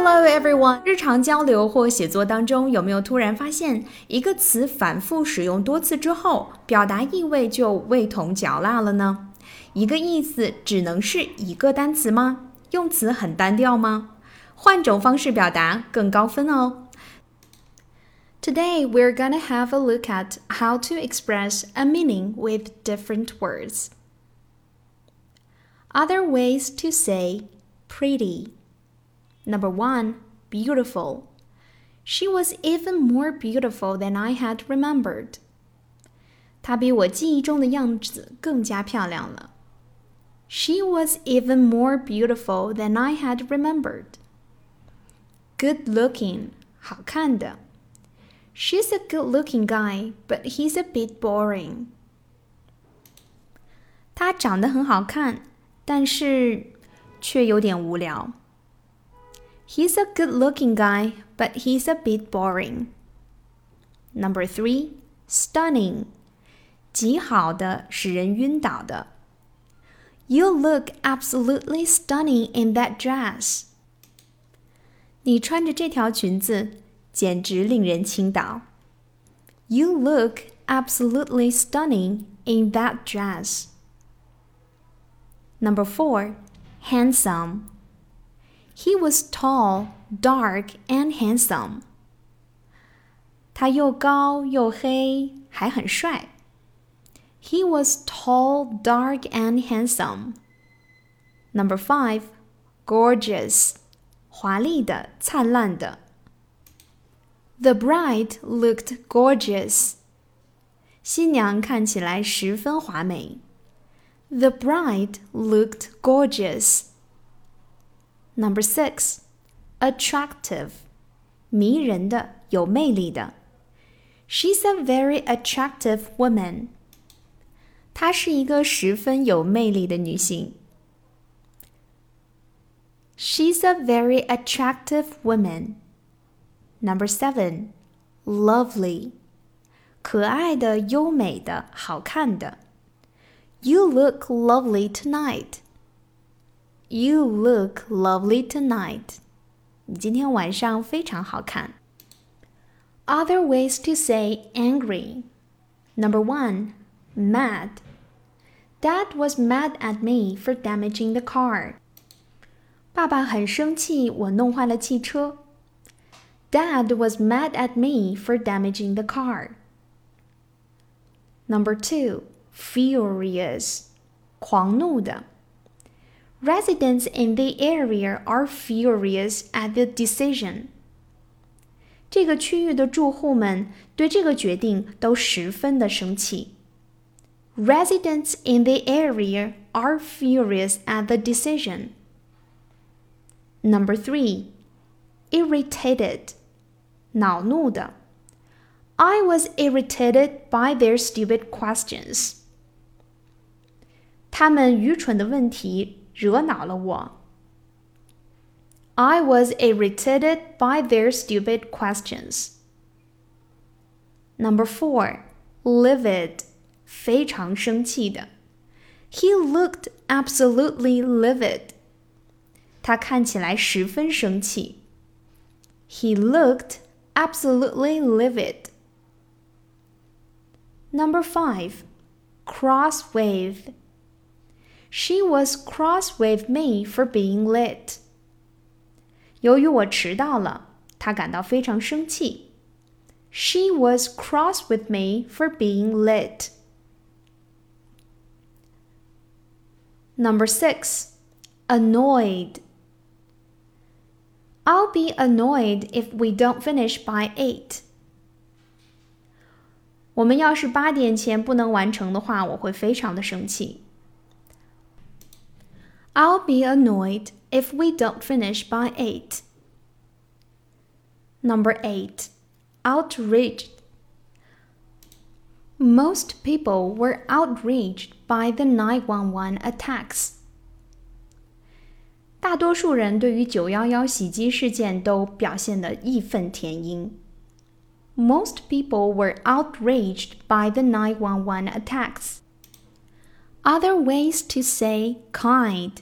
Hello everyone！日常交流或写作当中，有没有突然发现一个词反复使用多次之后，表达意味就味同嚼蜡了呢？一个意思只能是一个单词吗？用词很单调吗？换种方式表达更高分哦。Today we're gonna have a look at how to express a meaning with different words. Other ways to say pretty. Number one, beautiful. She was even more beautiful than I had remembered. 她比我记忆中的样子更加漂亮了。She was even more beautiful than I had remembered. Good looking, 好看的。She's a good-looking guy, but he's a bit boring. 他长得很好看，但是却有点无聊。 He's a good-looking guy, but he's a bit boring. Number three, stunning. 极好的，使人晕倒的。You look absolutely stunning in that dress. 你穿着这条裙子，简直令人倾倒。You look absolutely stunning in that dress. Number four, handsome. He was tall, dark, and handsome. 他又高又黑，还很帅。He was tall, dark, and handsome. Number five, gorgeous. 华丽的、灿烂的。The bride looked gorgeous. 新娘看起来十分华美。The bride looked gorgeous. Number six, attractive. 迷人的、有魅力的。She's a very attractive woman. 她是一个十分有魅力的女性。She's a very attractive woman. Number seven, lovely. 可爱的、优美的、好看的。You look lovely tonight. You look lovely tonight. 你今天晚上非常好看。Other ways to say angry. Number one, mad. Dad was mad at me for damaging the car. 爸爸很生气，我弄坏了汽车。Dad was mad at me for damaging the car. Number two, furious. 狂怒的。 Residents in the area are furious at the decision. 这个区域的住户们对这个决定都十分的生气。Residents in the area are furious at the decision. Number three, irritated. 恼怒的。I was irritated by their stupid questions. 他们愚蠢的问题 惹恼了我。I was irritated by their stupid questions. Number four, livid. 非常生气的。He looked absolutely livid. 他看起来十分生气。He looked absolutely livid. Number five, cross with. She was cross with me for being late. 由于我迟到了，她感到非常生气。She was cross with me for being late. Number six, annoyed. I'll be annoyed if we don't finish by eight. 我们要是八点前不能完成的话，我会非常的生气。 I'll be annoyed if we don't finish by eight. Number eight, outraged. Most people were outraged by the 911 attacks. 大多数人对于九幺幺袭击事件都表现得义愤填膺。Most people were outraged by the 911 attacks. Other ways to say kind.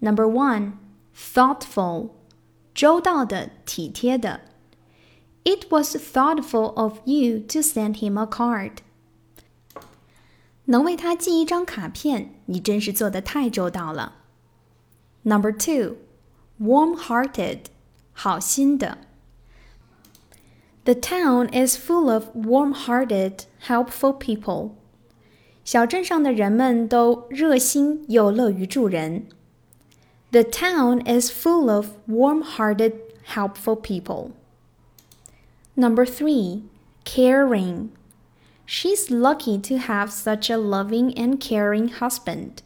Number one, thoughtful. 周到的、体贴的。It was thoughtful of you to send him a card. 能为他寄一张卡片，你真是做的太周到了。Number two, warm-hearted，好心的。The town is full of warm-hearted, helpful people. 小镇上的人们都热心又乐于助人。The town is full of warm-hearted, helpful people. Number three, caring. She's lucky to have such a loving and caring husband.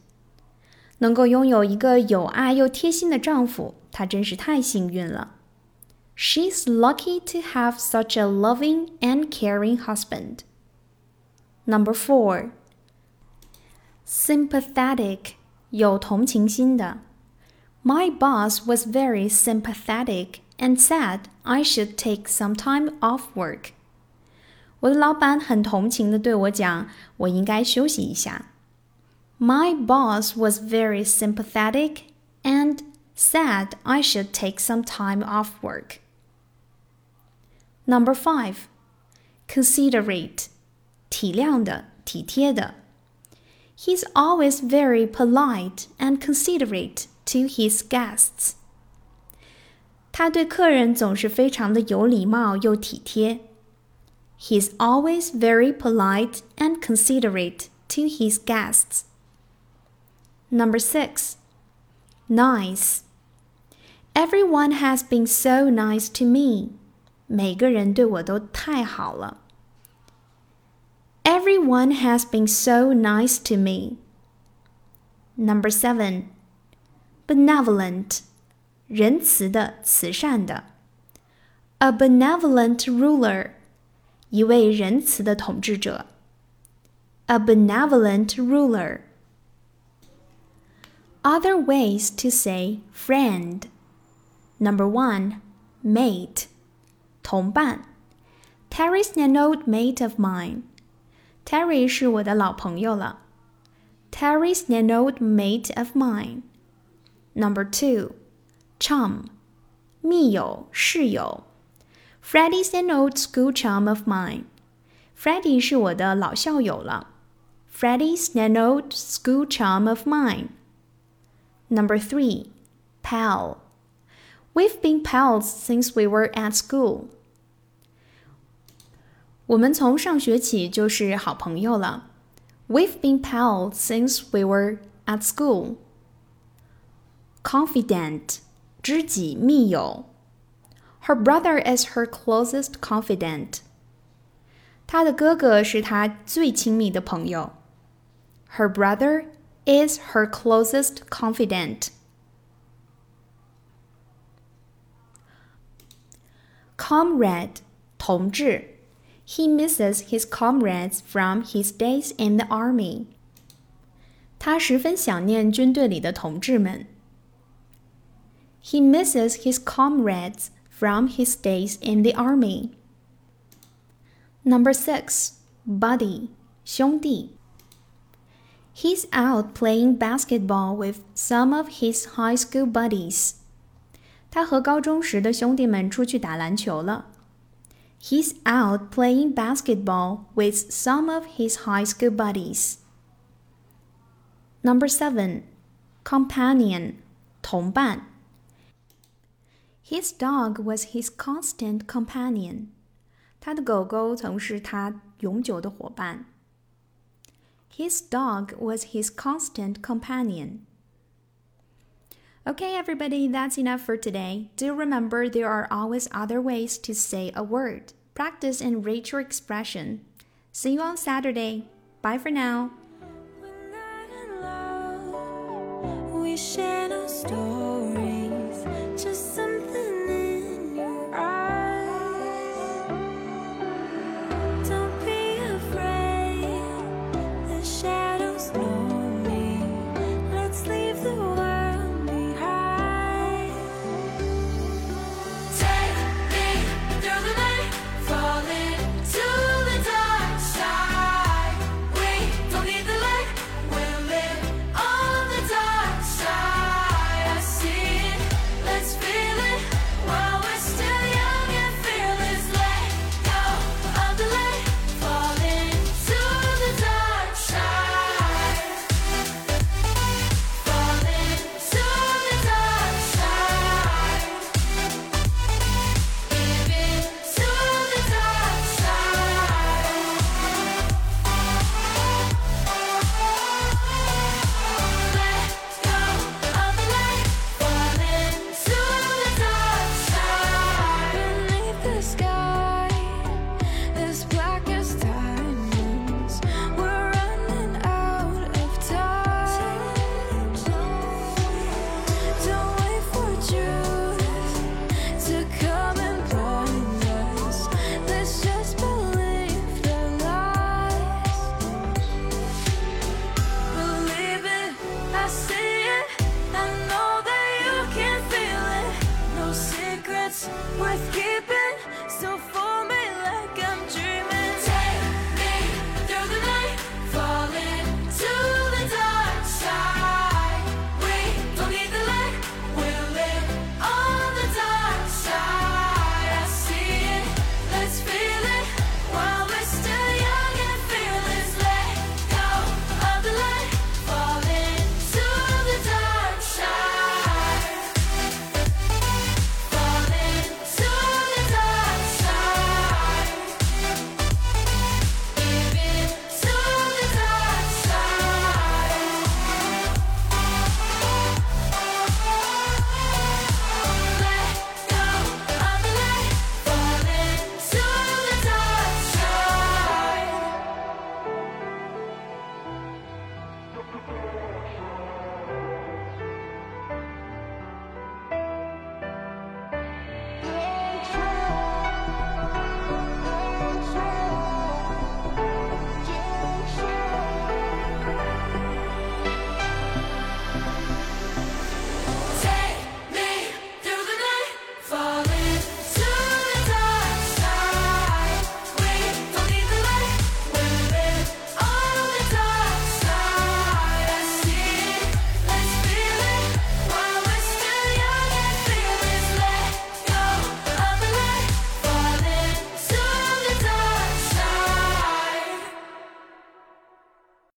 能够拥有一个有爱又贴心的丈夫，她真是太幸运了。She's lucky to have such a loving and caring husband. Number four, sympathetic, 有同情心的。My boss was very sympathetic and said I should take some time off work. 我的老板很同情的对我讲，我应该休息一下。My boss was very sympathetic and said I should take some time off work. Number five, considerate, 体谅的、体贴的。 He's always very polite and considerate to his guests. 他对客人总是非常的有礼貌又体贴。He's always very polite and considerate to his guests. Number six, nice. Everyone has been so nice to me. 每个人对我都太好了。 Everyone has been so nice to me. Number seven, benevolent. 仁慈的、慈善的。A benevolent ruler，一位仁慈的统治者。A benevolent ruler. Other ways to say friend. Number one, mate, 同伴。Terry's an old mate of mine. Terry 是我的老朋友了。Terry's an old mate of mine. Number two, chum, 密友、室友。Freddie's an old school chum of mine. Freddie 是我的老校友了。Freddie's an old school chum of mine. Number three, pal. We've been pals since we were at school. 我们从上学起就是好朋友了。We've been pals since we were at school. Confident 知己密友。Her brother is her closest confidant. 她的哥哥是她最亲密的朋友。Her brother is her closest confidant. Comrade, 同志. He misses his comrades from his days in the army. 他十分想念军队里的同志们。he misses his comrades from his days in the army. Number 6. Buddy, 兄弟. He's out playing basketball with some of his high school buddies. 他和高中时的兄弟们出去打篮球了。 He's out playing basketball with some of his high school buddies. Number 7. Companion, 同伴. His dog was his constant companion. 他的狗狗曾是他永久的伙伴。His dog was his constant companion. Okay, everybody, that's enough for today. Do remember there are always other ways to say a word. Practice and rate your expression. See you on Saturday. Bye for now.